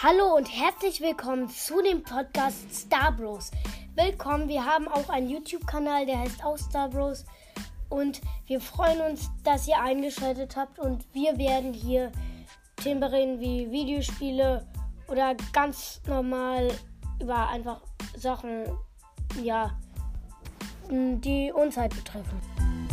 Hallo und herzlich willkommen zu dem Podcast Star Bros. Willkommen, wir haben auch einen YouTube-Kanal, der heißt auch Star Bros. Und wir freuen uns, dass ihr eingeschaltet habt und wir werden hier Themen bereden wie Videospiele oder ganz normal über einfach Sachen, ja, die uns halt betreffen.